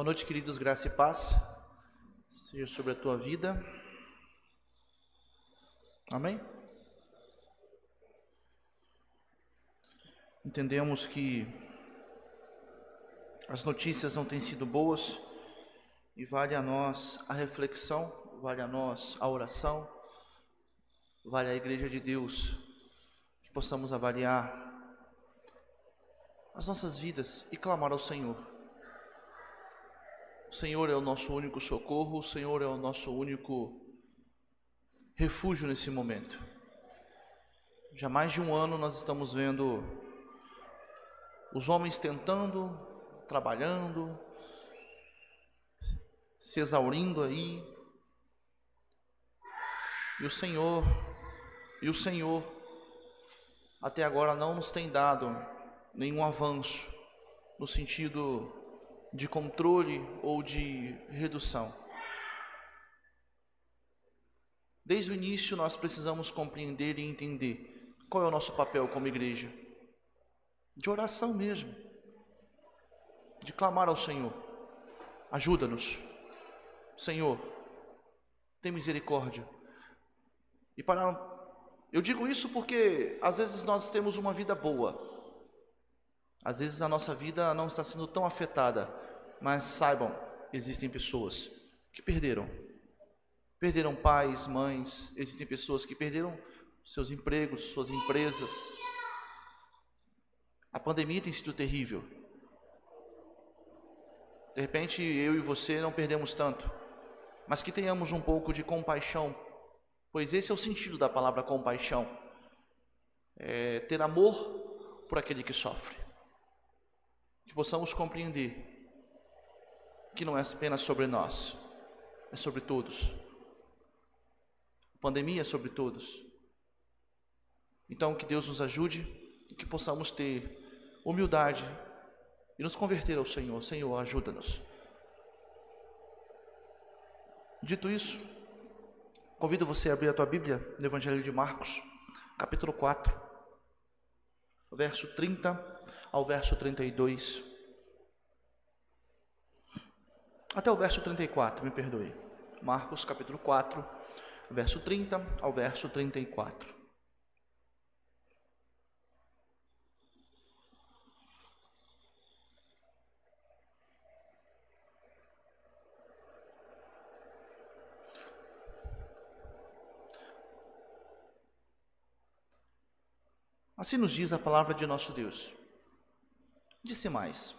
Boa noite, queridos, graça e paz. Seja sobre a tua vida. Amém? Entendemos que as notícias não têm sido boas e vale a nós a reflexão, vale a nós a oração, vale a igreja de Deus que possamos avaliar as nossas vidas e clamar ao Senhor. O Senhor é o nosso único socorro, o Senhor é o nosso único refúgio nesse momento. Já mais de um ano nós estamos vendo os homens tentando, trabalhando, se exaurindo aí. E o Senhor, e o Senhor, até agora não nos tem dado nenhum avanço no sentido de controle ou de redução. Desde o início nós precisamos compreender e entender qual é o nosso papel como igreja. De oração mesmo, de clamar ao Senhor: ajuda-nos, Senhor, tem misericórdia. E para eu digo isso porque às vezes nós temos uma vida boa, às vezes a nossa vida não está sendo tão afetada, mas saibam, existem pessoas que perderam. Perderam pais, mães, existem pessoas que perderam seus empregos, suas empresas, a pandemia tem sido terrível. De repente, eu e você não perdemos tanto, mas que tenhamos um pouco de compaixão, pois esse é o sentido da palavra compaixão: é ter amor por aquele que sofre. Que possamos compreender que não é apenas sobre nós, é sobre todos. A pandemia é sobre todos. Então, que Deus nos ajude e que possamos ter humildade e nos converter ao Senhor. Senhor, ajuda-nos. Dito isso, convido você a abrir a tua Bíblia no Evangelho de Marcos, capítulo 4, verso 30 ao verso 32. Até o verso 34, me perdoe. Marcos, capítulo 4, verso 30 ao verso 34. Assim nos diz a palavra de nosso Deus. Disse mais: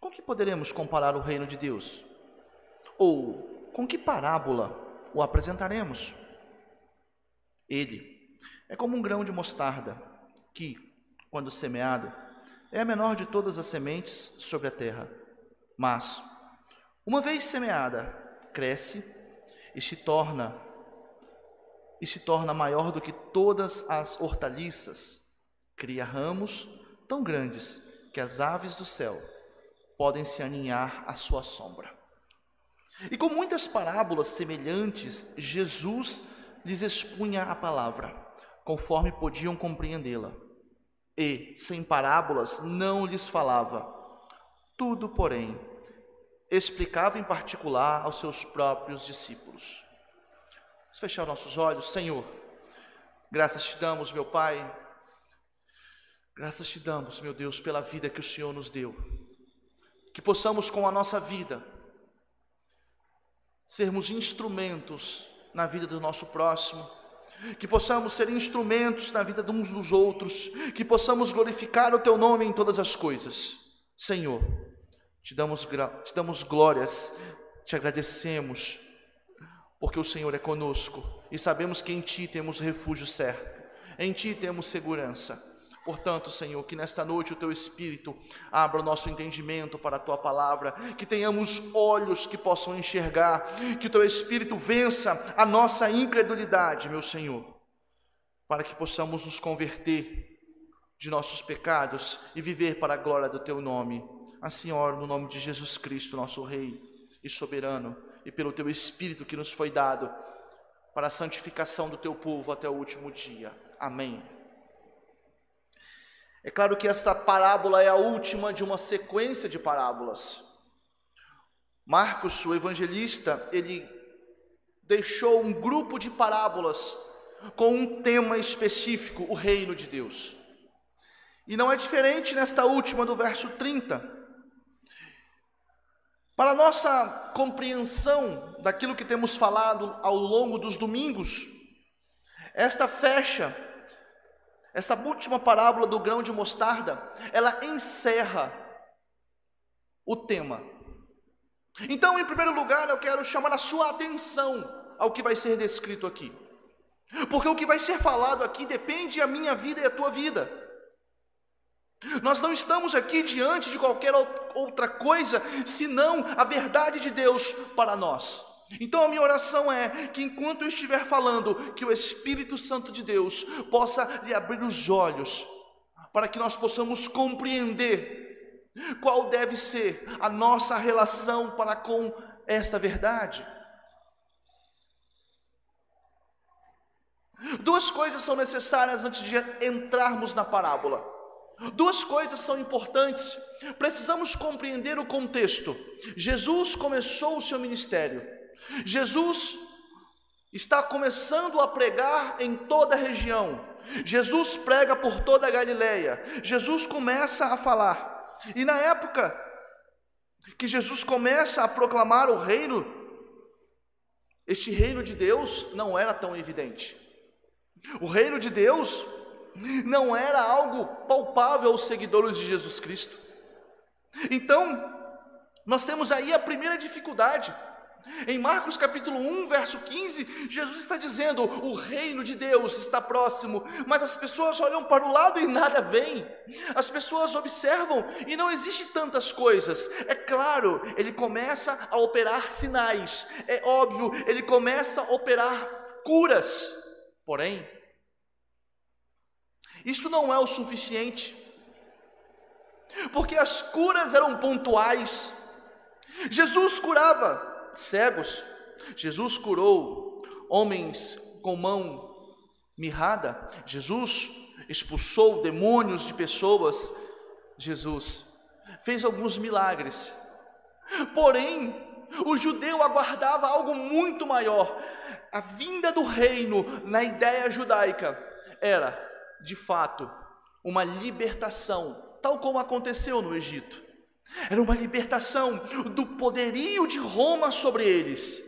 Com que poderemos comparar o reino de Deus? Ou com que parábola o apresentaremos? Ele é como um grão de mostarda, que, quando semeado, é a menor de todas as sementes sobre a terra. Mas, uma vez semeada, cresce e se torna e se torna maior do que todas as hortaliças. Cria ramos tão grandes que as aves do céu podem se aninhar à sua sombra. E com muitas parábolas semelhantes, Jesus lhes expunha a palavra, conforme podiam compreendê-la. E, sem parábolas, não lhes falava. Tudo, porém, explicava em particular aos seus próprios discípulos. Vamos fechar nossos olhos, Senhor. Graças te damos, meu Pai. Graças te damos, meu Deus, pela vida que o Senhor nos deu. Que possamos com a nossa vida sermos instrumentos na vida do nosso próximo, que possamos ser instrumentos na vida de uns dos outros, que possamos glorificar o teu nome em todas as coisas. Senhor, te damos, te damos glórias, te agradecemos porque o Senhor é conosco e sabemos que em Ti temos refúgio certo, em Ti temos segurança. Portanto, Senhor, que nesta noite o Teu Espírito abra o nosso entendimento para a Tua palavra, que tenhamos olhos que possam enxergar, que o Teu Espírito vença a nossa incredulidade, meu Senhor, para que possamos nos converter de nossos pecados e viver para a glória do Teu nome. Assim oro no nome de Jesus Cristo, nosso Rei e soberano e pelo teu Espírito que nos foi dado para a santificação do teu povo até o último dia. Amém. É claro que esta parábola é a última de uma sequência de parábolas. Marcos, o evangelista, ele deixou um grupo de parábolas com um tema específico, o reino de Deus. E não é diferente nesta última do verso 30. Para nossa compreensão daquilo que temos falado ao longo dos domingos, esta fecha, esta última parábola do grão de mostarda, ela encerra o tema. Então, em primeiro lugar, eu quero chamar a sua atenção ao que vai ser descrito aqui. Porque o que vai ser falado aqui depende da minha vida e da tua vida. Nós não estamos aqui diante de qualquer outra coisa senão a verdade de Deus para nós. Então a minha oração é que enquanto eu estiver falando, que o Espírito Santo de Deus possa lhe abrir os olhos, para que nós possamos compreender qual deve ser a nossa relação para com esta verdade. Duas coisas são necessárias antes de entrarmos na parábola. Duas coisas são importantes. Precisamos compreender o contexto. Jesus começou o seu ministério. Jesus está começando a pregar em toda a região. Jesus prega por toda a Galileia. Jesus começa a falar. E na época que Jesus começa a proclamar o reino, este reino de Deus não era tão evidente. O reino de Deus não era algo palpável aos seguidores de Jesus Cristo. Então, nós temos aí a primeira dificuldade. Em Marcos capítulo 1, verso 15, Jesus está dizendo: o reino de Deus está próximo, mas as pessoas olham para o lado e nada vem. As pessoas observam e não existe tantas coisas. É claro, ele começa a operar sinais. É óbvio, ele começa a operar curas. Porém, isso não é o suficiente, porque as curas eram pontuais. Jesus curava cegos, Jesus curou homens com mão mirrada, Jesus expulsou demônios de pessoas, Jesus fez alguns milagres. Porém, o judeu aguardava algo muito maior. A vinda do reino na ideia judaica era de fato, uma libertação, tal como aconteceu no Egito. Era uma libertação do poderio de Roma sobre eles.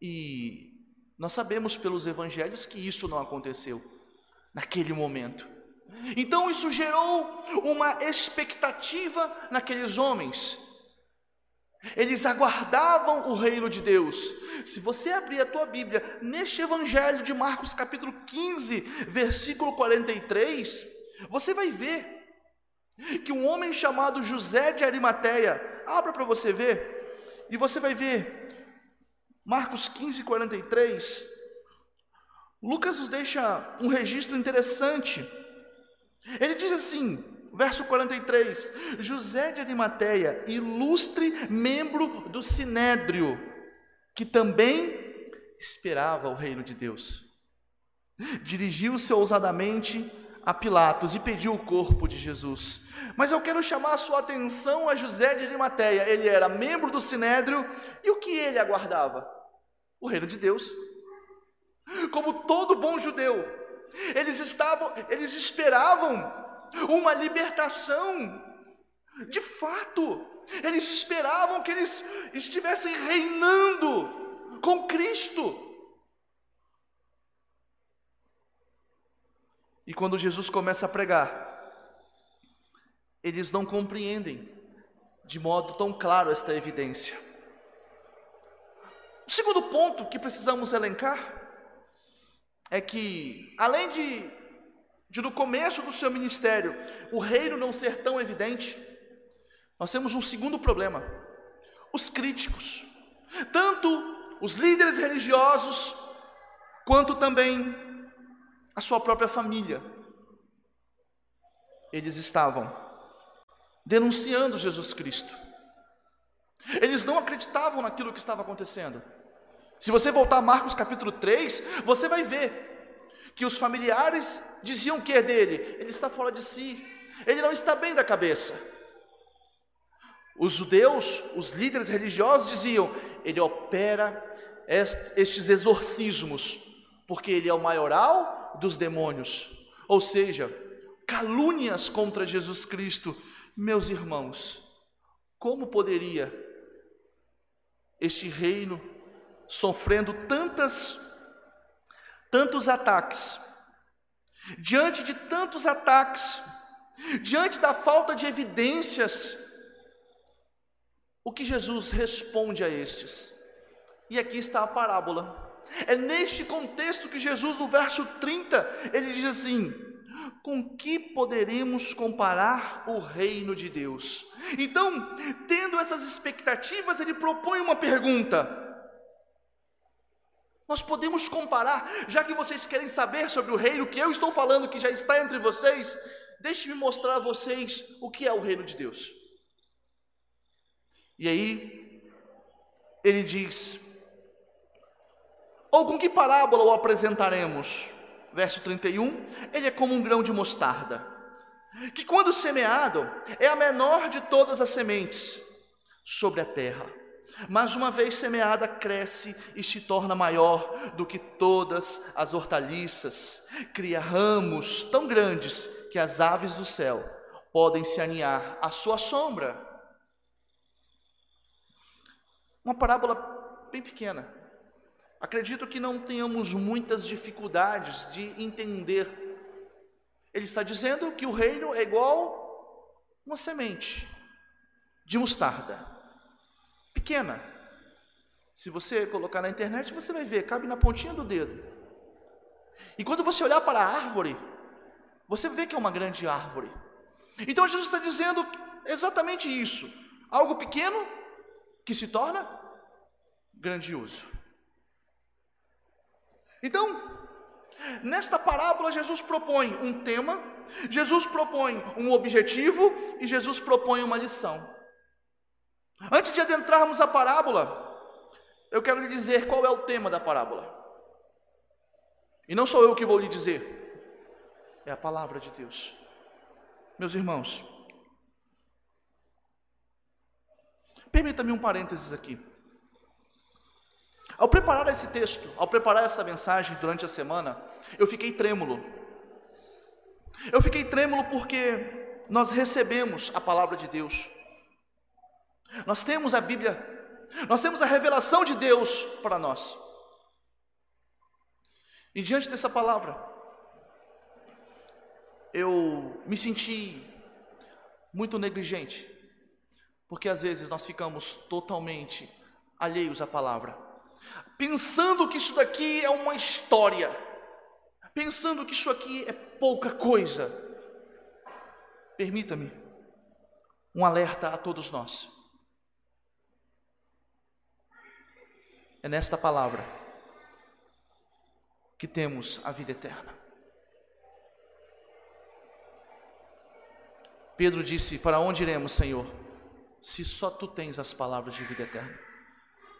E nós sabemos pelos evangelhos que isso não aconteceu naquele momento. Então isso gerou uma expectativa naqueles homens. Eles aguardavam o reino de Deus. Se você abrir a tua Bíblia neste evangelho de Marcos capítulo 15, versículo 43, você vai ver que um homem chamado José de Arimateia, abra para você ver, e você vai ver Marcos 15, 43. Lucas nos deixa um registro interessante. Ele diz assim: verso 43, José de Arimateia, ilustre membro do Sinédrio, que também esperava o reino de Deus, dirigiu-se ousadamente a Pilatos e pediu o corpo de Jesus. Mas eu quero chamar a sua atenção a José de Arimateia. Ele era membro do Sinédrio e o que ele aguardava? O reino de Deus. Como todo bom judeu, eles estavam, eles esperavam uma libertação. De fato, eles esperavam que eles estivessem reinando com Cristo. E quando Jesus começa a pregar, eles não compreendem de modo tão claro esta evidência. O segundo ponto que precisamos elencar é que, além de de no começo do seu ministério o reino não ser tão evidente, nós temos um segundo problema: os críticos, tanto os líderes religiosos, quanto também a sua própria família. Eles estavam denunciando Jesus Cristo. Eles não acreditavam naquilo que estava acontecendo. Se você voltar a Marcos capítulo 3, você vai ver que os familiares diziam que é dele, ele está fora de si, ele não está bem da cabeça. Os judeus, os líderes religiosos diziam: ele opera estes exorcismos, porque ele é o maioral dos demônios. Ou seja, calúnias contra Jesus Cristo. Meus irmãos, como poderia este reino sofrendo tantas tantos ataques, diante de tantos ataques, diante da falta de evidências, o que Jesus responde a estes? E aqui está a parábola. É neste contexto que Jesus, no verso 30, ele diz assim: com que poderemos comparar o reino de Deus? Então, tendo essas expectativas, ele propõe uma pergunta: nós podemos comparar, já que vocês querem saber sobre o reino que eu estou falando, que já está entre vocês, deixe-me mostrar a vocês o que é o reino de Deus. E aí, ele diz: Ou com que parábola o apresentaremos? Verso 31, ele é como um grão de mostarda, que quando semeado é a menor de todas as sementes sobre a terra mas uma vez semeada, cresce e se torna maior do que todas as hortaliças, cria ramos tão grandes que as aves do céu podem se aninhar à sua sombra. Uma parábola bem pequena. Acredito que não tenhamos muitas dificuldades de entender. Ele está dizendo que o reino é igual uma semente de mostarda pequena. Se você colocar na internet, você vai ver, cabe na pontinha do dedo. E quando você olhar para a árvore, você vê que é uma grande árvore. Então Jesus está dizendo exatamente isso: algo pequeno que se torna grandioso. Então, nesta parábola, Jesus propõe um tema, Jesus propõe um objetivo e Jesus propõe uma lição. Antes de adentrarmos a parábola, eu quero lhe dizer qual é o tema da parábola. E não sou eu que vou lhe dizer, é a palavra de Deus. Meus irmãos, permita-me um parênteses aqui. Ao preparar esse texto, ao preparar essa mensagem durante a semana, eu fiquei trêmulo. Eu fiquei trêmulo porque nós recebemos a palavra de Deus. Nós temos a Bíblia, nós temos a revelação de Deus para nós. E diante dessa palavra, eu me senti muito negligente, porque às vezes nós ficamos totalmente alheios à palavra, pensando que isso daqui é uma história, pensando que isso aqui é pouca coisa. Permita-me um alerta a todos nós. É nesta palavra que temos a vida eterna. Pedro disse: Para onde iremos, Senhor, se só tu tens as palavras de vida eterna?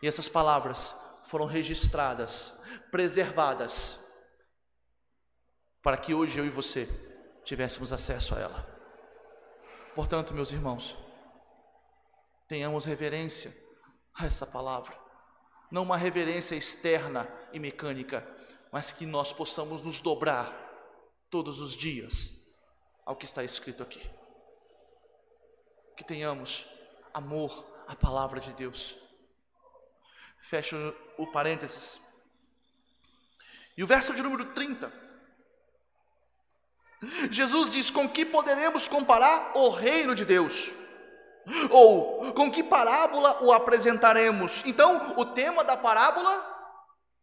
E essas palavras foram registradas, preservadas, para que hoje eu e você tivéssemos acesso a ela. Portanto, meus irmãos, tenhamos reverência a essa palavra não uma reverência externa e mecânica, mas que nós possamos nos dobrar todos os dias ao que está escrito aqui. Que tenhamos amor à palavra de Deus. Fecho o parênteses. E o verso de número 30. Jesus diz: Com que poderemos comparar o reino de Deus? Ou com que parábola o apresentaremos? Então, o tema da parábola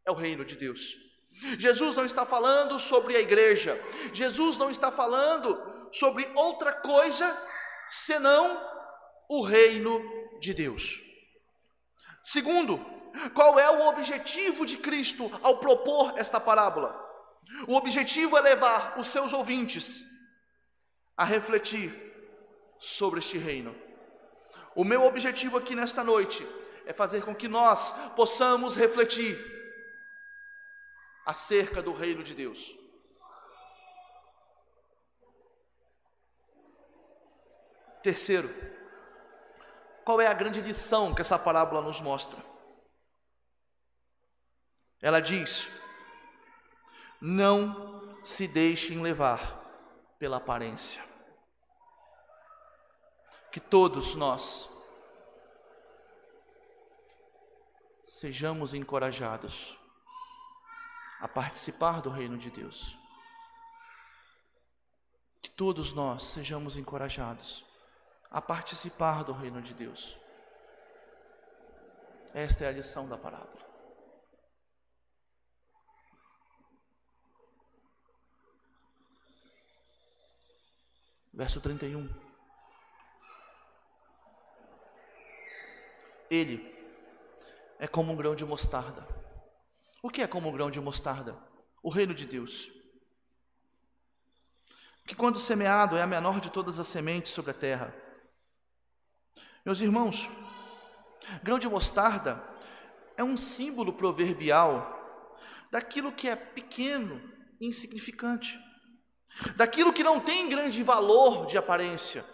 é o reino de Deus. Jesus não está falando sobre a igreja, Jesus não está falando sobre outra coisa senão o reino de Deus. Segundo, qual é o objetivo de Cristo ao propor esta parábola? O objetivo é levar os seus ouvintes a refletir sobre este reino. O meu objetivo aqui nesta noite é fazer com que nós possamos refletir acerca do reino de Deus. Terceiro, qual é a grande lição que essa parábola nos mostra? Ela diz: não se deixem levar pela aparência. Que todos nós sejamos encorajados a participar do reino de Deus. Que todos nós sejamos encorajados a participar do reino de Deus. Esta é a lição da parábola. Verso 31. Ele é como um grão de mostarda. O que é como um grão de mostarda? O reino de Deus. Que quando semeado é a menor de todas as sementes sobre a terra. Meus irmãos, grão de mostarda é um símbolo proverbial daquilo que é pequeno e insignificante, daquilo que não tem grande valor de aparência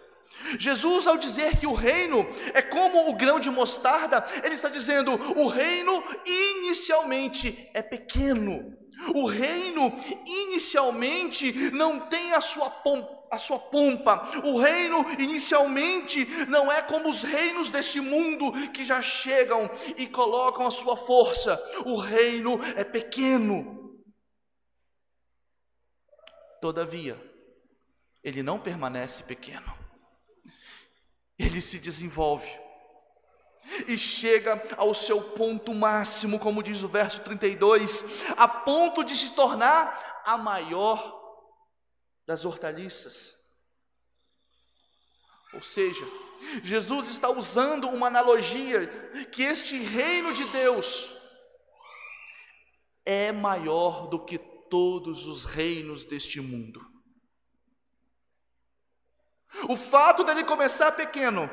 Jesus, ao dizer que o reino é como o grão de mostarda, ele está dizendo: o reino inicialmente é pequeno, o reino inicialmente não tem a sua pompa. A sua pompa, o reino inicialmente não é como os reinos deste mundo que já chegam e colocam a sua força, o reino é pequeno. Todavia, ele não permanece pequeno ele se desenvolve e chega ao seu ponto máximo, como diz o verso 32, a ponto de se tornar a maior das hortaliças. Ou seja, Jesus está usando uma analogia que este reino de Deus é maior do que todos os reinos deste mundo. O fato dele começar pequeno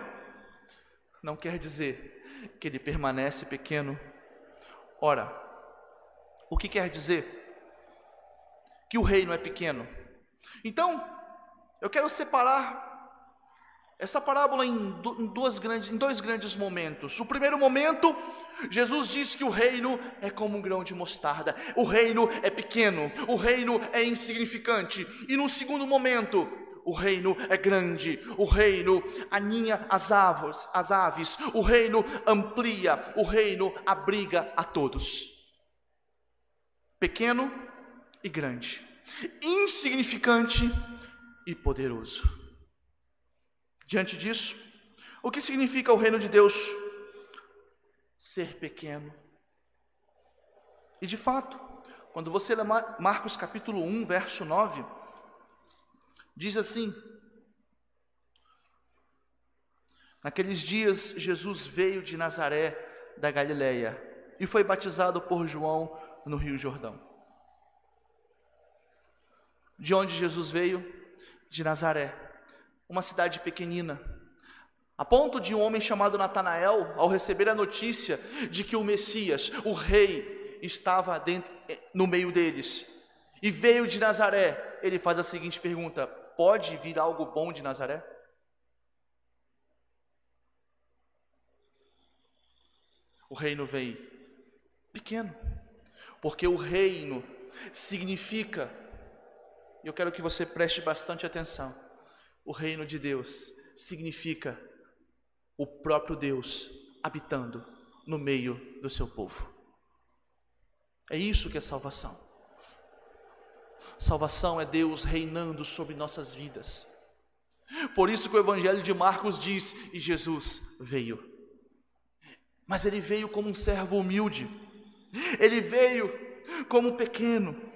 não quer dizer que ele permanece pequeno. Ora, o que quer dizer? Que o reino é pequeno. Então, eu quero separar essa parábola em, duas grandes, em dois grandes momentos. O primeiro momento, Jesus diz que o reino é como um grão de mostarda, o reino é pequeno, o reino é insignificante. E no segundo momento, o reino é grande, o reino aninha as as aves, o reino amplia, o reino abriga a todos. Pequeno e grande, insignificante e poderoso. Diante disso, o que significa o reino de Deus? Ser pequeno. E de fato, quando você lê Marcos capítulo 1, verso 9, Diz assim: Naqueles dias, Jesus veio de Nazaré da Galileia e foi batizado por João no Rio Jordão. De onde Jesus veio? De Nazaré, uma cidade pequenina. A ponto de um homem chamado Natanael, ao receber a notícia de que o Messias, o rei, estava dentro, no meio deles, e veio de Nazaré, ele faz a seguinte pergunta: pode vir algo bom de Nazaré? O reino veio pequeno, porque o reino significa, e eu quero que você preste bastante atenção, o reino de Deus significa o próprio Deus habitando no meio do seu povo. É isso que é salvação. Salvação é Deus reinando sobre nossas vidas. Por isso que o Evangelho de Marcos diz: e Jesus veio. Mas ele veio como um servo humilde, ele veio como pequeno.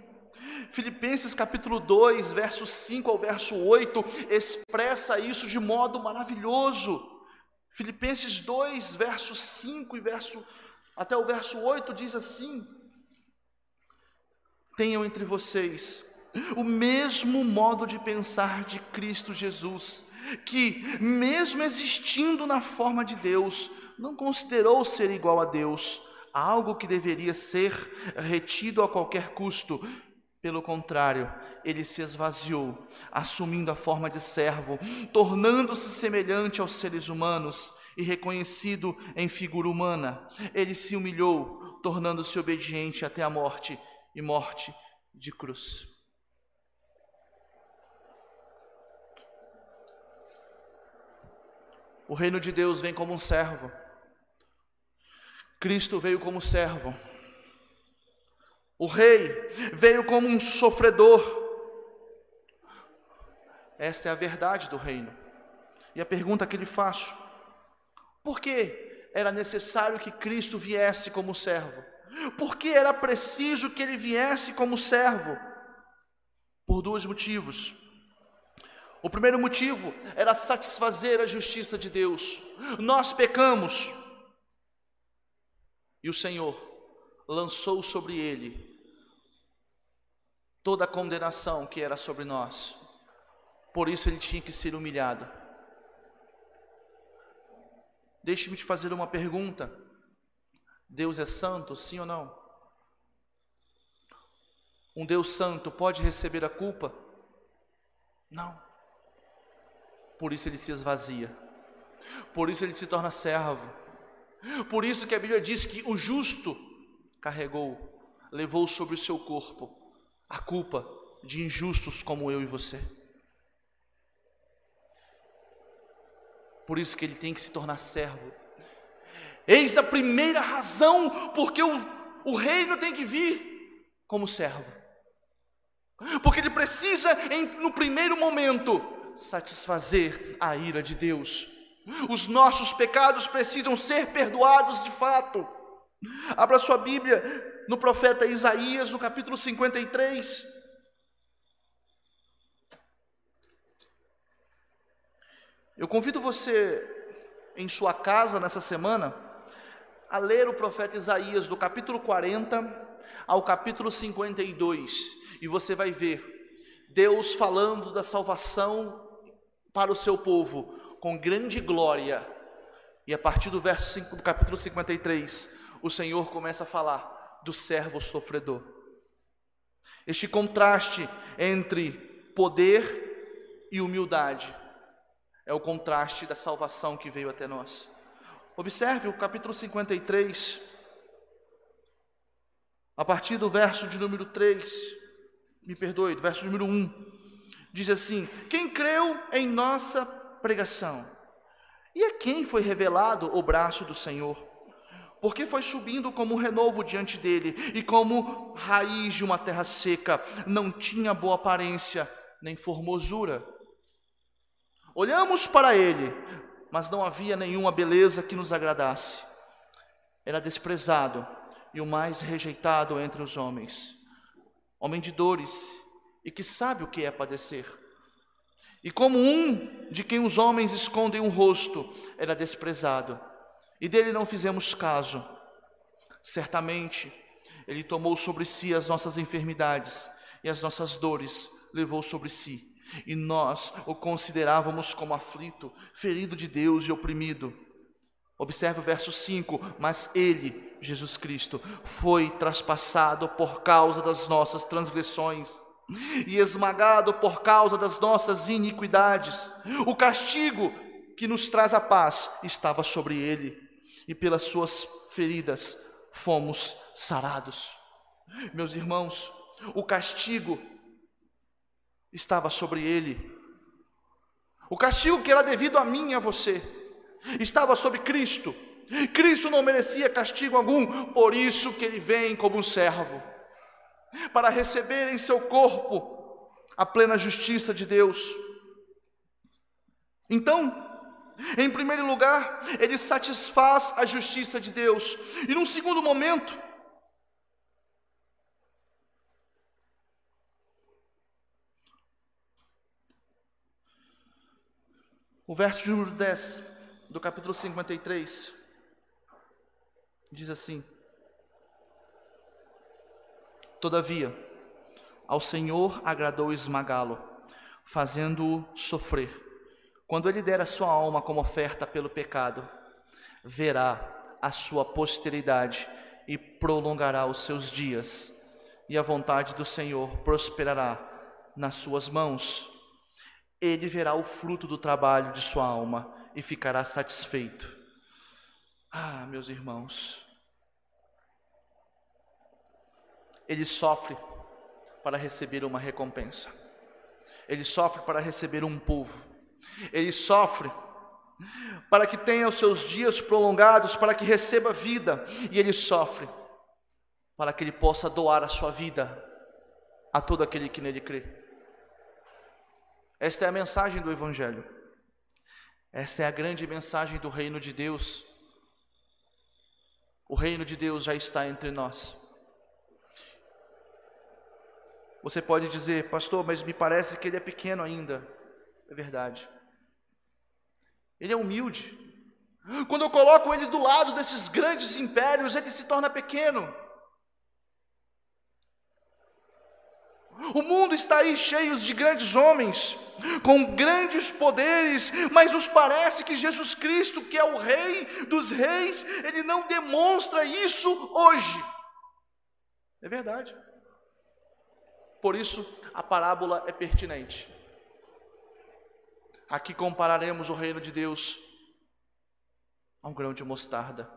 Filipenses capítulo 2, verso 5 ao verso 8, expressa isso de modo maravilhoso. Filipenses 2, verso 5 e verso até o verso 8 diz assim: tenham entre vocês o mesmo modo de pensar de Cristo Jesus, que, mesmo existindo na forma de Deus, não considerou ser igual a Deus, algo que deveria ser retido a qualquer custo. Pelo contrário, ele se esvaziou, assumindo a forma de servo, tornando-se semelhante aos seres humanos e reconhecido em figura humana, ele se humilhou, tornando-se obediente até a morte e morte de cruz. O reino de Deus vem como um servo. Cristo veio como servo. O rei veio como um sofredor. Esta é a verdade do reino. E a pergunta que lhe faço: por que era necessário que Cristo viesse como servo? Por que era preciso que ele viesse como servo? Por dois motivos. O primeiro motivo era satisfazer a justiça de Deus. Nós pecamos e o Senhor lançou sobre ele toda a condenação que era sobre nós. Por isso ele tinha que ser humilhado. Deixe-me te fazer uma pergunta. Deus é santo, sim ou não? Um Deus santo pode receber a culpa? Não. Por isso ele se esvazia. Por isso ele se torna servo. Por isso que a Bíblia diz que o justo carregou, levou sobre o seu corpo a culpa de injustos como eu e você. Por isso que ele tem que se tornar servo. Eis a primeira razão porque o, o reino tem que vir como servo. Porque ele precisa, em, no primeiro momento, satisfazer a ira de Deus. Os nossos pecados precisam ser perdoados de fato. Abra sua Bíblia no profeta Isaías, no capítulo 53. Eu convido você, em sua casa nessa semana, a ler o profeta Isaías, do capítulo 40 ao capítulo 52, e você vai ver Deus falando da salvação para o seu povo com grande glória. E a partir do verso 5 do capítulo 53, o Senhor começa a falar do servo sofredor. Este contraste entre poder e humildade é o contraste da salvação que veio até nós. Observe o capítulo 53, a partir do verso de número 3, me perdoe, do verso número 1 diz assim: Quem creu em nossa pregação? E a quem foi revelado o braço do Senhor? Porque foi subindo como um renovo diante dele, e como raiz de uma terra seca, não tinha boa aparência, nem formosura. Olhamos para ele, mas não havia nenhuma beleza que nos agradasse. Era desprezado e o mais rejeitado entre os homens, homem de dores e que sabe o que é padecer. E como um de quem os homens escondem o rosto, era desprezado, e dele não fizemos caso. Certamente, ele tomou sobre si as nossas enfermidades e as nossas dores levou sobre si, e nós o considerávamos como aflito, ferido de Deus e oprimido. Observe o verso 5: Mas ele, Jesus Cristo, foi traspassado por causa das nossas transgressões e esmagado por causa das nossas iniquidades. O castigo que nos traz a paz estava sobre ele, e pelas suas feridas fomos sarados. Meus irmãos, o castigo estava sobre ele. O castigo que era devido a mim e a você estava sobre Cristo. Cristo não merecia castigo algum, por isso que ele vem como um servo para receber em seu corpo a plena justiça de Deus. Então, em primeiro lugar, ele satisfaz a justiça de Deus, e num segundo momento, o verso de número 10 do capítulo 53 diz assim: Todavia, ao Senhor agradou esmagá-lo, fazendo-o sofrer. Quando ele der a sua alma como oferta pelo pecado, verá a sua posteridade e prolongará os seus dias, e a vontade do Senhor prosperará nas suas mãos. Ele verá o fruto do trabalho de sua alma e ficará satisfeito. Ah, meus irmãos, ele sofre para receber uma recompensa, ele sofre para receber um povo, ele sofre para que tenha os seus dias prolongados, para que receba vida, e ele sofre para que ele possa doar a sua vida a todo aquele que nele crê. Esta é a mensagem do Evangelho, esta é a grande mensagem do reino de Deus. O reino de Deus já está entre nós. Você pode dizer, pastor, mas me parece que ele é pequeno ainda. É verdade. Ele é humilde. Quando eu coloco ele do lado desses grandes impérios, ele se torna pequeno. O mundo está aí cheio de grandes homens, com grandes poderes, mas nos parece que Jesus Cristo, que é o Rei dos Reis, ele não demonstra isso hoje. É verdade. Por isso, a parábola é pertinente. Aqui compararemos o reino de Deus a um grão de mostarda.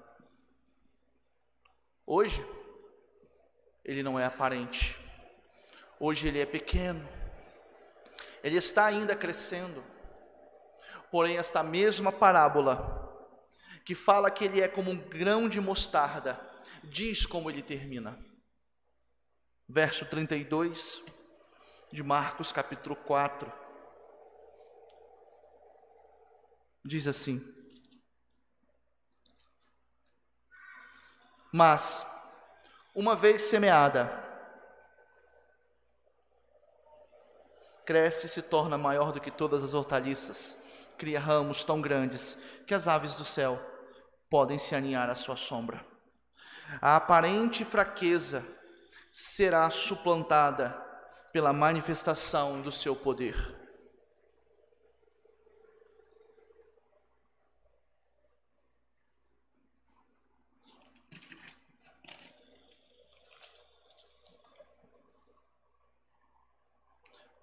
Hoje, ele não é aparente. Hoje ele é pequeno. Ele está ainda crescendo. Porém, esta mesma parábola, que fala que ele é como um grão de mostarda, diz como ele termina. Verso 32 de Marcos, capítulo 4. Diz assim: Mas, uma vez semeada, cresce e se torna maior do que todas as hortaliças, cria ramos tão grandes que as aves do céu podem se aninhar à sua sombra. A aparente fraqueza será suplantada pela manifestação do seu poder.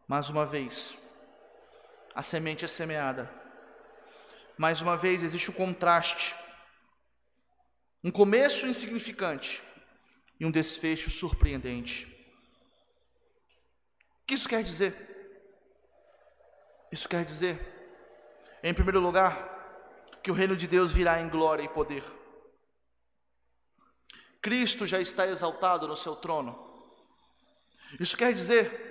Mais uma vez, a semente é semeada. Mais uma vez, existe um contraste. Um começo insignificante e um desfecho surpreendente. O que isso quer dizer? Isso quer dizer, em primeiro lugar, que o reino de Deus virá em glória e poder. Cristo já está exaltado no seu trono. Isso quer dizer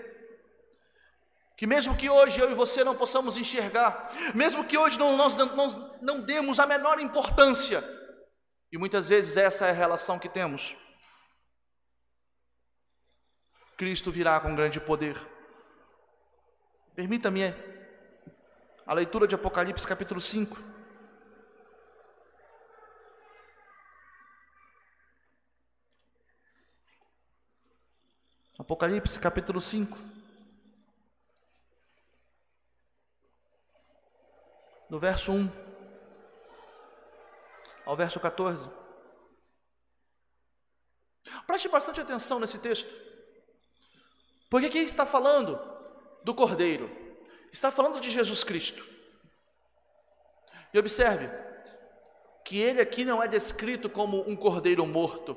que mesmo que hoje eu e você não possamos enxergar, mesmo que hoje não, nós não, não, não demos a menor importância, e muitas vezes essa é a relação que temos, Cristo virá com grande poder. Permita-me a leitura de Apocalipse capítulo 5. Apocalipse capítulo 5. Do verso 1 ao verso 14. Preste bastante atenção nesse texto, porque aqui está falando do Cordeiro, está falando de Jesus Cristo. E observe que ele aqui não é descrito como um cordeiro morto,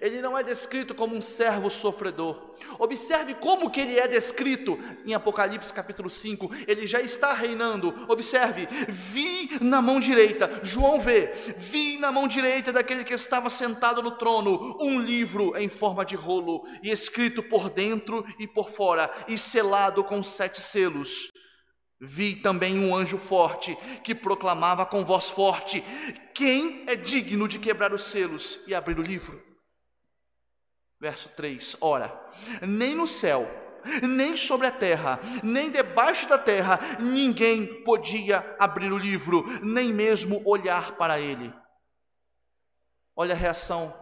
ele não é descrito como um servo sofredor. Observe como que ele é descrito em Apocalipse capítulo 5. Ele já está reinando. Observe, vi na mão direita, João vê, vi na mão direita daquele que estava sentado no trono um livro em forma de rolo e escrito por dentro e por fora e selado com sete selos. Vi também um anjo forte que proclamava com voz forte: Quem é digno de quebrar os selos e abrir o livro? Verso 3: Ora, nem no céu, nem sobre a terra, nem debaixo da terra, ninguém podia abrir o livro, nem mesmo olhar para ele. Olha a reação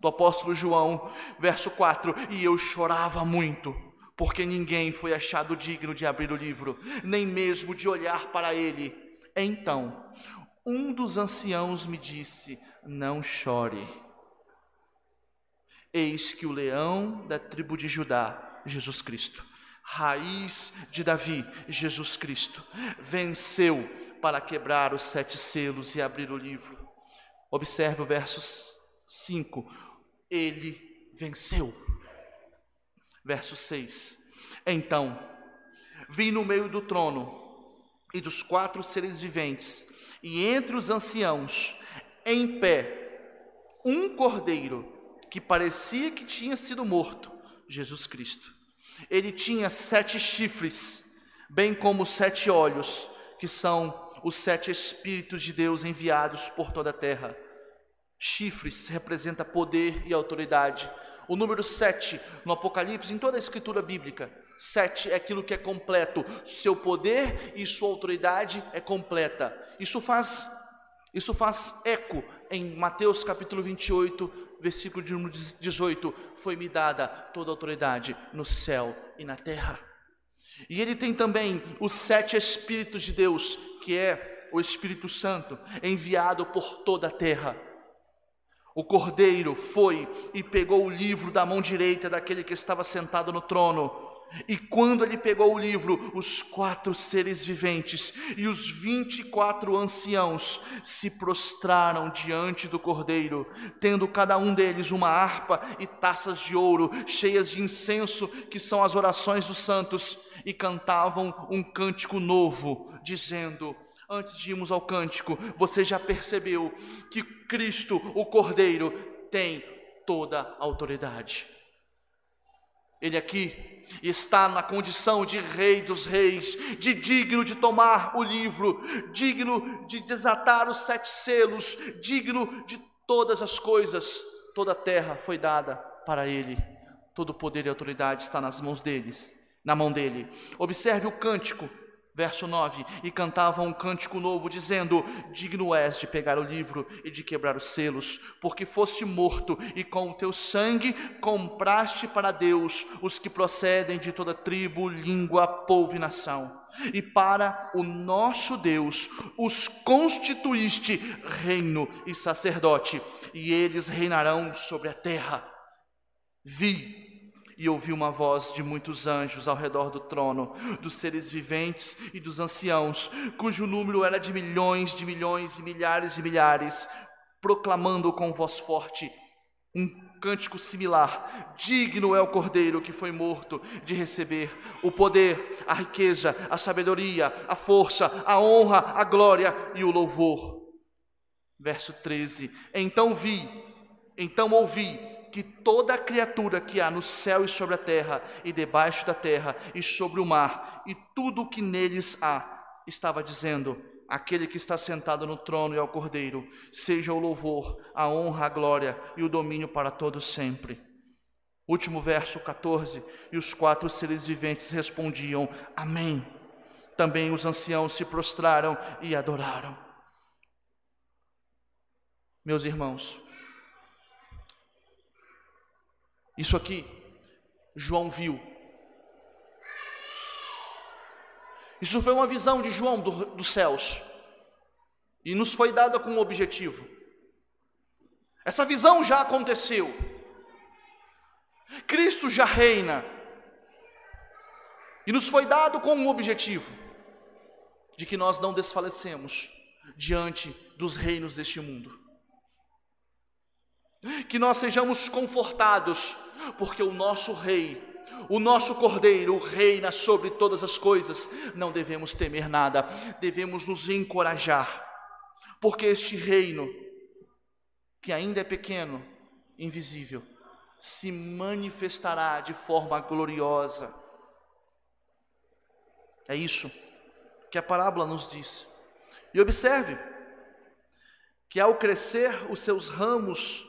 do apóstolo João, verso 4: E eu chorava muito, porque ninguém foi achado digno de abrir o livro, nem mesmo de olhar para ele. Então, um dos anciãos me disse: Não chore. Eis que o leão da tribo de Judá, Jesus Cristo, raiz de Davi, Jesus Cristo, venceu para quebrar os sete selos e abrir o livro. Observe o verso 5. Ele venceu. Verso 6. Então, vi no meio do trono e dos quatro seres viventes, e entre os anciãos, em pé, um cordeiro que parecia que tinha sido morto, Jesus Cristo. Ele tinha sete chifres, bem como sete olhos, que são os sete Espíritos de Deus enviados por toda a terra. Chifres representa poder e autoridade. O número sete no Apocalipse, em toda a escritura bíblica, sete é aquilo que é completo. Seu poder e sua autoridade é completa. Isso faz, isso faz eco em Mateus capítulo 28, versículo de número 18. Foi-me dada toda a autoridade no céu e na terra. E ele tem também os sete Espíritos de Deus, que é o Espírito Santo, enviado por toda a terra. O cordeiro foi e pegou o livro da mão direita daquele que estava sentado no trono e quando ele pegou o livro, os quatro seres viventes e os vinte e quatro anciãos se prostraram diante do cordeiro, tendo cada um deles uma harpa e taças de ouro cheias de incenso, que são as orações dos santos, e cantavam um cântico novo, dizendo: Antes de irmos ao cântico, você já percebeu que Cristo, o Cordeiro, tem toda a autoridade. Ele aqui está na condição de Rei dos Reis, de digno de tomar o livro, digno de desatar os sete selos, digno de todas as coisas. Toda a terra foi dada para ele, todo o poder e autoridade está nas mãos deles, na mão dele. Observe o cântico Verso 9: E cantavam um cântico novo, dizendo: Digno és de pegar o livro e de quebrar os selos, porque foste morto, e com o teu sangue compraste para Deus os que procedem de toda tribo, língua, povo e nação. E para o nosso Deus os constituíste reino e sacerdote, e eles reinarão sobre a terra. Vi e ouvi uma voz de muitos anjos ao redor do trono, dos seres viventes e dos anciãos, cujo número era de milhões de milhões e milhares de milhares, proclamando com voz forte um cântico similar: Digno é o cordeiro que foi morto de receber o poder, a riqueza, a sabedoria, a força, a honra, a glória e o louvor. Verso 13: Então vi, então ouvi que toda criatura que há no céu e sobre a terra, e debaixo da terra, e sobre o mar, e tudo o que neles há, estava dizendo: aquele que está sentado no trono e ao cordeiro, seja o louvor, a honra, a glória e o domínio para todos sempre. Último verso 14: E os quatro seres viventes respondiam: Amém. Também os anciãos se prostraram e adoraram. Meus irmãos, Isso aqui, João viu. Isso foi uma visão de João do, dos céus. E nos foi dada com um objetivo. Essa visão já aconteceu. Cristo já reina. E nos foi dado com um objetivo: de que nós não desfalecemos diante dos reinos deste mundo. Que nós sejamos confortados porque o nosso Rei, o nosso Cordeiro reina sobre todas as coisas, não devemos temer nada, devemos nos encorajar, porque este reino, que ainda é pequeno, invisível, se manifestará de forma gloriosa. É isso que a parábola nos diz. E observe que ao crescer os seus ramos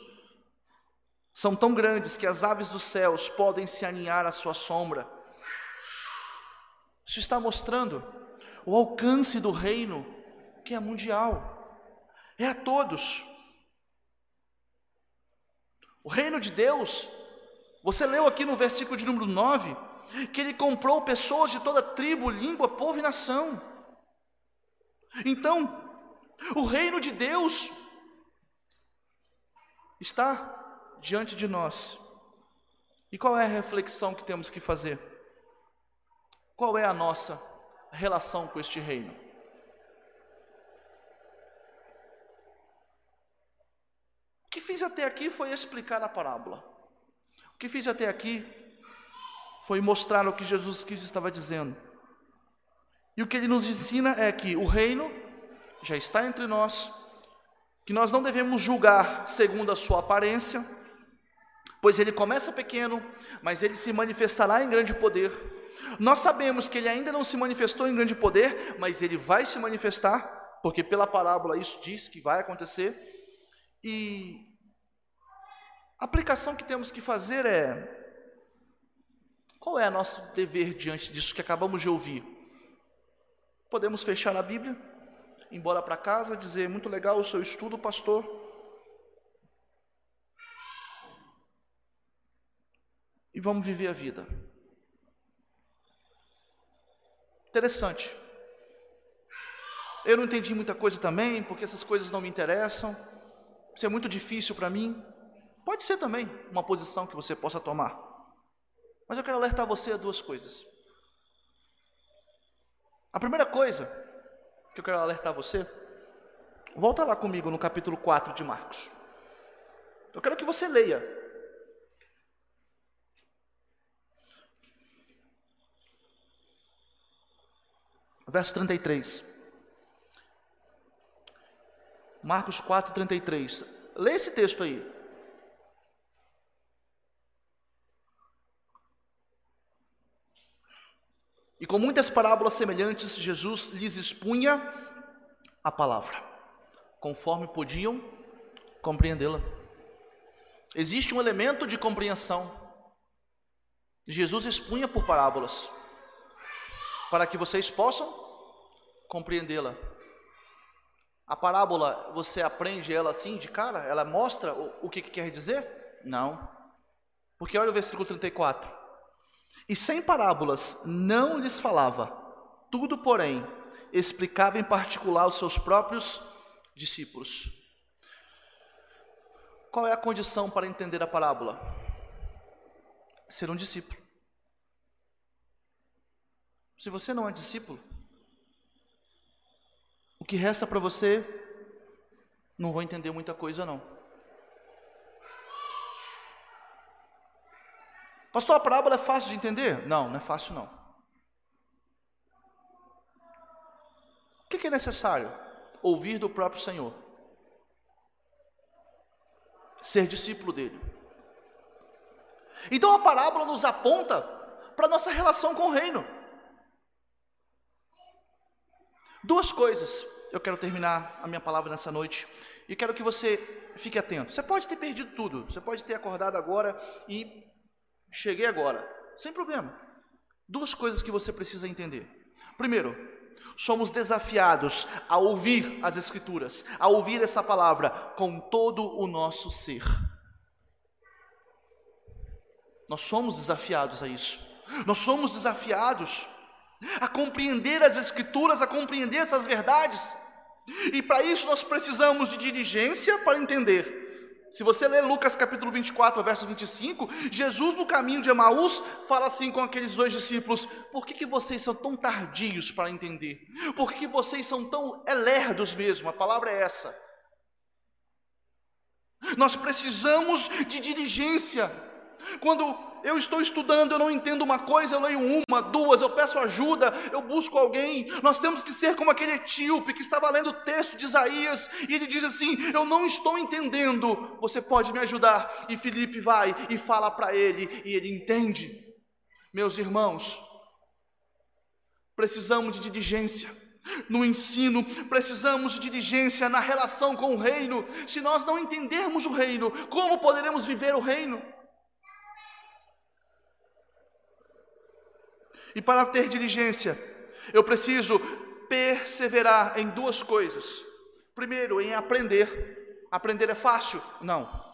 são tão grandes que as aves dos céus podem se aninhar à sua sombra. Isso está mostrando o alcance do reino que é mundial, é a todos. O reino de Deus, você leu aqui no versículo de número 9, que ele comprou pessoas de toda tribo, língua, povo e nação. Então, o reino de Deus está diante de nós. E qual é a reflexão que temos que fazer? Qual é a nossa relação com este reino? O que fiz até aqui foi explicar a parábola. O que fiz até aqui foi mostrar o que Jesus Cristo estava dizendo. E o que ele nos ensina é que o reino já está entre nós, que nós não devemos julgar segundo a sua aparência, pois ele começa pequeno, mas ele se manifestará em grande poder. Nós sabemos que ele ainda não se manifestou em grande poder, mas ele vai se manifestar, porque pela parábola isso diz que vai acontecer. E a aplicação que temos que fazer é: qual é nosso dever diante disso que acabamos de ouvir? Podemos fechar a Bíblia, embora para casa, dizer: muito legal o seu estudo, pastor. E vamos viver a vida. Interessante. Eu não entendi muita coisa também, porque essas coisas não me interessam. Isso é muito difícil para mim. Pode ser também uma posição que você possa tomar. Mas eu quero alertar você a duas coisas. A primeira coisa que eu quero alertar você, volta lá comigo no capítulo 4 de Marcos. Eu quero que você leia verso 33. Marcos 4, 33. Lê esse texto aí. E com muitas parábolas semelhantes, Jesus lhes expunha a palavra, conforme podiam compreendê-la. Existe um elemento de compreensão. Jesus expunha por parábolas para que vocês possam compreendê-la. A parábola, você aprende ela assim de cara? Ela mostra o, o que, que quer dizer? Não. Porque olha o versículo 34. E sem parábolas não lhes falava, tudo, porém, explicava em particular aos seus próprios discípulos. Qual é a condição para entender a parábola? Ser um discípulo. Se você não é discípulo, o que resta para você, não vou entender muita coisa não. Pastor, a parábola é fácil de entender? Não, não é fácil não. O que é necessário? Ouvir do próprio Senhor. Ser discípulo dele. Então a parábola nos aponta para a nossa relação com o reino. Duas coisas eu quero terminar a minha palavra nessa noite e quero que você fique atento. Você pode ter perdido tudo, você pode ter acordado agora e cheguei agora, sem problema. Duas coisas que você precisa entender. Primeiro, somos desafiados a ouvir as Escrituras, a ouvir essa palavra com todo o nosso ser. Nós somos desafiados a isso. Nós somos desafiados a compreender as Escrituras, a compreender essas verdades. E para isso nós precisamos de diligência para entender. Se você ler Lucas capítulo 24, verso 25, Jesus no caminho de Emaús fala assim com aqueles dois discípulos: Por que, que vocês são tão tardios para entender? Por que, que vocês são tão elerdos mesmo? A palavra é essa. Nós precisamos de diligência. Quando eu estou estudando, eu não entendo uma coisa, eu leio uma, duas, eu peço ajuda, eu busco alguém. Nós temos que ser como aquele etíope que estava lendo o texto de Isaías e ele diz assim: Eu não estou entendendo, você pode me ajudar? E Felipe vai e fala para ele e ele entende. Meus irmãos, precisamos de diligência. No ensino, precisamos de diligência na relação com o reino. Se nós não entendermos o reino, como poderemos viver o reino? E para ter diligência, eu preciso perseverar em duas coisas. Primeiro, em aprender. Aprender é fácil? Não.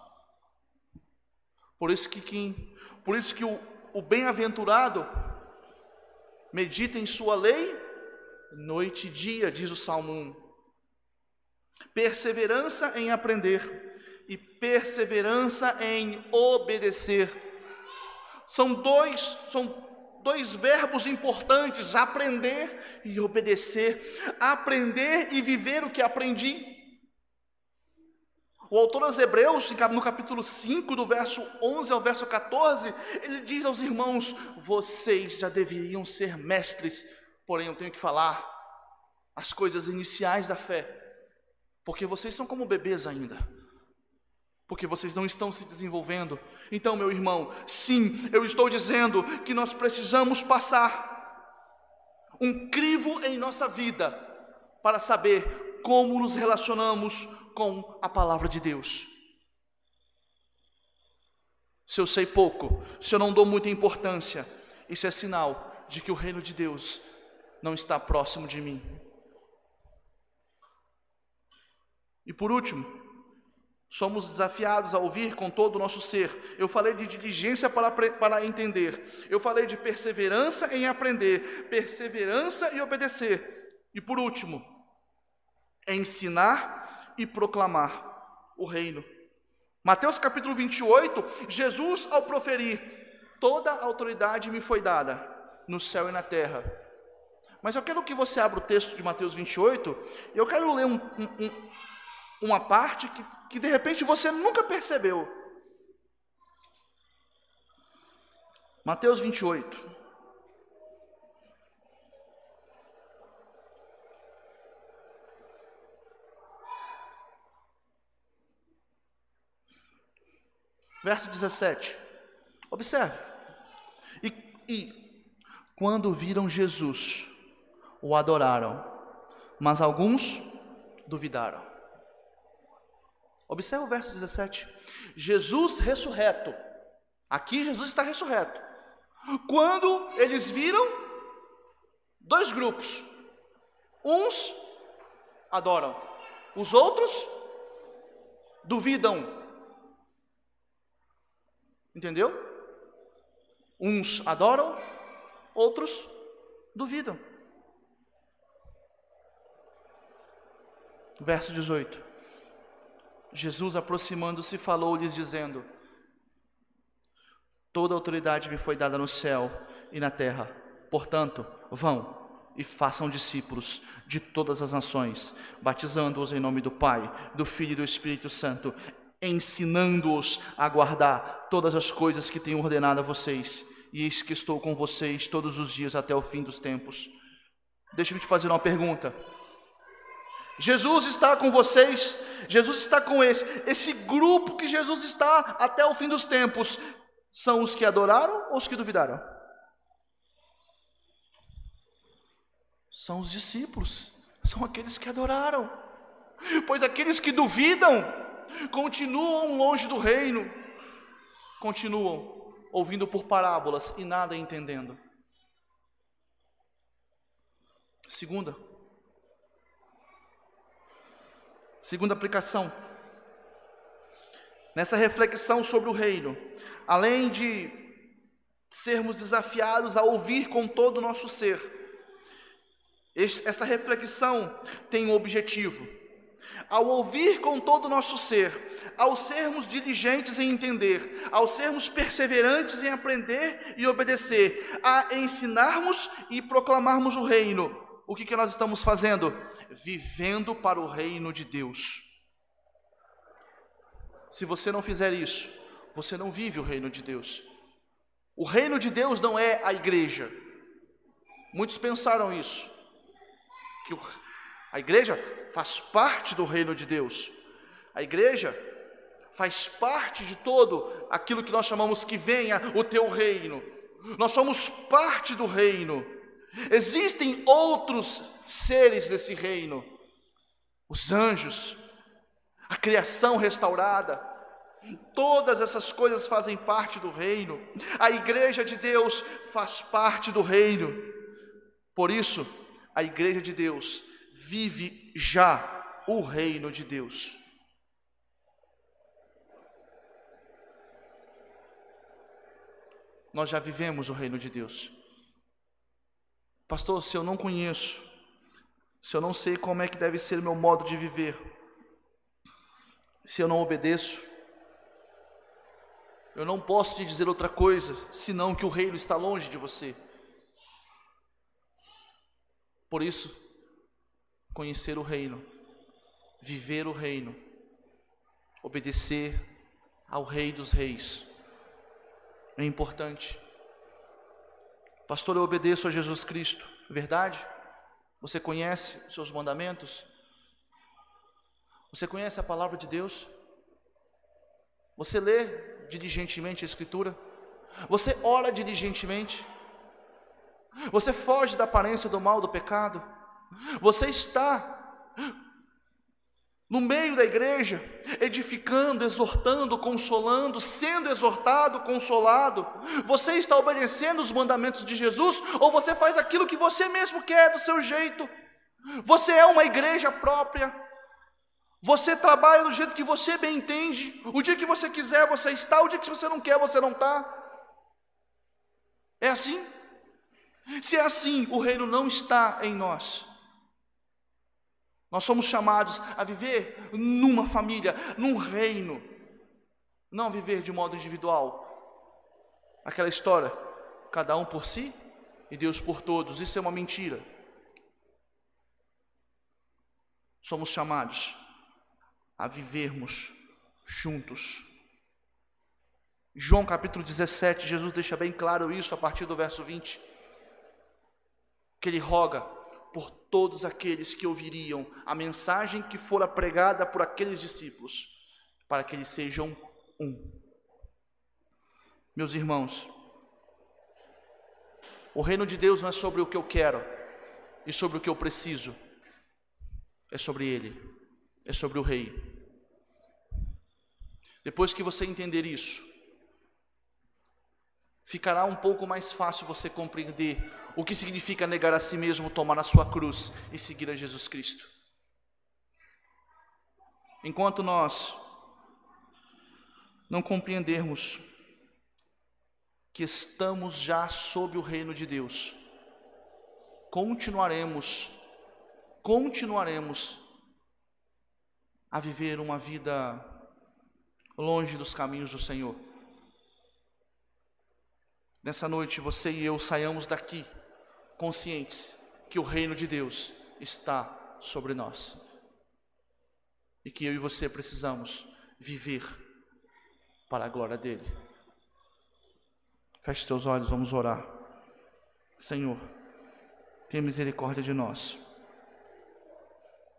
Por isso que quem, por isso que o, o bem-aventurado medita em sua lei noite e dia, diz o Salmo 1. Perseverança em aprender e perseverança em obedecer. São dois, são dois verbos importantes: aprender e obedecer. Aprender e viver o que aprendi. O autor aos Hebreus, no capítulo 5, do verso 11 ao verso 14, ele diz aos irmãos: Vocês já deveriam ser mestres, porém eu tenho que falar as coisas iniciais da fé, porque vocês são como bebês ainda, porque vocês não estão se desenvolvendo. Então, meu irmão, sim, eu estou dizendo que nós precisamos passar um crivo em nossa vida para saber como nos relacionamos com a palavra de Deus. Se eu sei pouco, se eu não dou muita importância, isso é sinal de que o reino de Deus não está próximo de mim. E por último, somos desafiados a ouvir com todo o nosso ser. Eu falei de diligência para, para entender, eu falei de perseverança em aprender, perseverança e obedecer. E por último, ensinar e proclamar o reino. Mateus capítulo 28, Jesus ao proferir: Toda a autoridade me foi dada no céu e na terra. Mas eu quero que você abra o texto de Mateus 28, e eu quero ler um, um, uma parte que, que de repente você nunca percebeu. Mateus 28. Verso 17. Observe. E, e quando viram Jesus, o adoraram, mas alguns duvidaram. Observe o verso 17. Jesus ressurreto. Aqui Jesus está ressurreto. Quando eles viram dois grupos. Uns adoram, os outros duvidam. Entendeu? Uns adoram, outros duvidam. Verso 18. Jesus, aproximando-se, falou-lhes, dizendo: Toda autoridade me foi dada no céu e na terra. Portanto, vão e façam discípulos de todas as nações, batizando-os em nome do Pai, do Filho e do Espírito Santo, ensinando-os a guardar todas as coisas que tenho ordenado a vocês, e eis que estou com vocês todos os dias até o fim dos tempos. Deixa-me te fazer uma pergunta. Jesus está com vocês, Jesus está com esse, esse grupo que Jesus está até o fim dos tempos, são os que adoraram ou os que duvidaram? São os discípulos, são aqueles que adoraram, pois aqueles que duvidam, continuam longe do reino, continuam ouvindo por parábolas e nada entendendo. Segunda, segunda aplicação. Nessa reflexão sobre o reino, além de sermos desafiados a ouvir com todo o nosso ser, esta reflexão tem um objetivo ao ouvir com todo o nosso ser, ao sermos diligentes em entender, ao sermos perseverantes em aprender e obedecer, a ensinarmos e proclamarmos o reino, o que, que nós estamos fazendo? Vivendo para o reino de Deus. Se você não fizer isso, você não vive o reino de Deus. O reino de Deus não é a igreja. Muitos pensaram isso. Que a igreja faz parte do reino de Deus. A igreja faz parte de todo aquilo que nós chamamos que venha o teu reino. Nós somos parte do reino. Existem outros seres desse reino, os anjos, a criação restaurada, todas essas coisas fazem parte do reino. A igreja de Deus faz parte do reino. Por isso, a igreja de Deus vive já o reino de Deus. Nós já vivemos o reino de Deus. Pastor, se eu não conheço, se eu não sei como é que deve ser o meu modo de viver, se eu não obedeço, eu não posso te dizer outra coisa senão que o reino está longe de você. Por isso, conhecer o reino, viver o reino, obedecer ao Rei dos Reis. É importante. Pastor, eu obedeço a Jesus Cristo, verdade? Você conhece os seus mandamentos? Você conhece a palavra de Deus? Você lê diligentemente a Escritura? Você ora diligentemente? Você foge da aparência do mal, do pecado? Você está no meio da igreja, edificando, exortando, consolando, sendo exortado, consolado. Você está obedecendo os mandamentos de Jesus ou você faz aquilo que você mesmo quer do seu jeito? Você é uma igreja própria. Você trabalha do jeito que você bem entende. O dia que você quiser, você está. O dia que você não quer, você não está. É assim? Se é assim, o reino não está em nós. Nós somos chamados a viver numa família, num reino, não viver de modo individual. Aquela história, cada um por si e Deus por todos, isso é uma mentira. Somos chamados a vivermos juntos. João capítulo 17, Jesus deixa bem claro isso a partir do verso 20, que ele roga por todos aqueles que ouviriam a mensagem que fora pregada por aqueles discípulos, para que eles sejam um. Meus irmãos, o reino de Deus não é sobre o que eu quero e sobre o que eu preciso, é sobre Ele, é sobre o Rei. Depois que você entender isso, ficará um pouco mais fácil você compreender o que significa negar a si mesmo, tomar a sua cruz e seguir a Jesus Cristo. Enquanto nós não compreendermos que estamos já sob o reino de Deus, continuaremos, continuaremos a viver uma vida longe dos caminhos do Senhor. Nessa noite, você e eu saiamos daqui conscientes que o reino de Deus está sobre nós e que eu e você precisamos viver para a glória dele. Feche teus olhos, vamos orar. Senhor, tenha misericórdia de nós.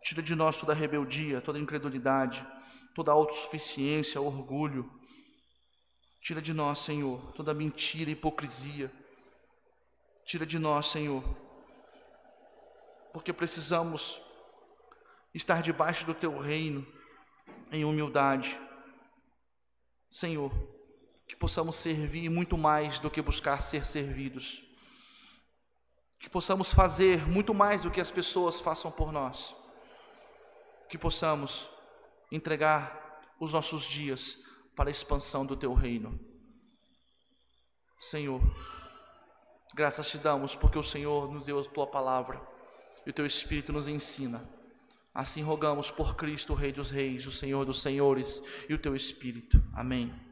Tira de nós toda rebeldia, toda incredulidade, toda autossuficiência, orgulho. Tira de nós, Senhor, toda mentira, hipocrisia Tira de nós, Senhor, porque precisamos estar debaixo do Teu reino em humildade. Senhor, que possamos servir muito mais do que buscar ser servidos. Que possamos fazer muito mais do que as pessoas façam por nós. Que possamos entregar os nossos dias para a expansão do Teu reino. Senhor, Graças te damos porque o Senhor nos deu a tua palavra e o teu Espírito nos ensina. Assim rogamos por Cristo, o Rei dos Reis, o Senhor dos Senhores e o teu Espírito. Amém.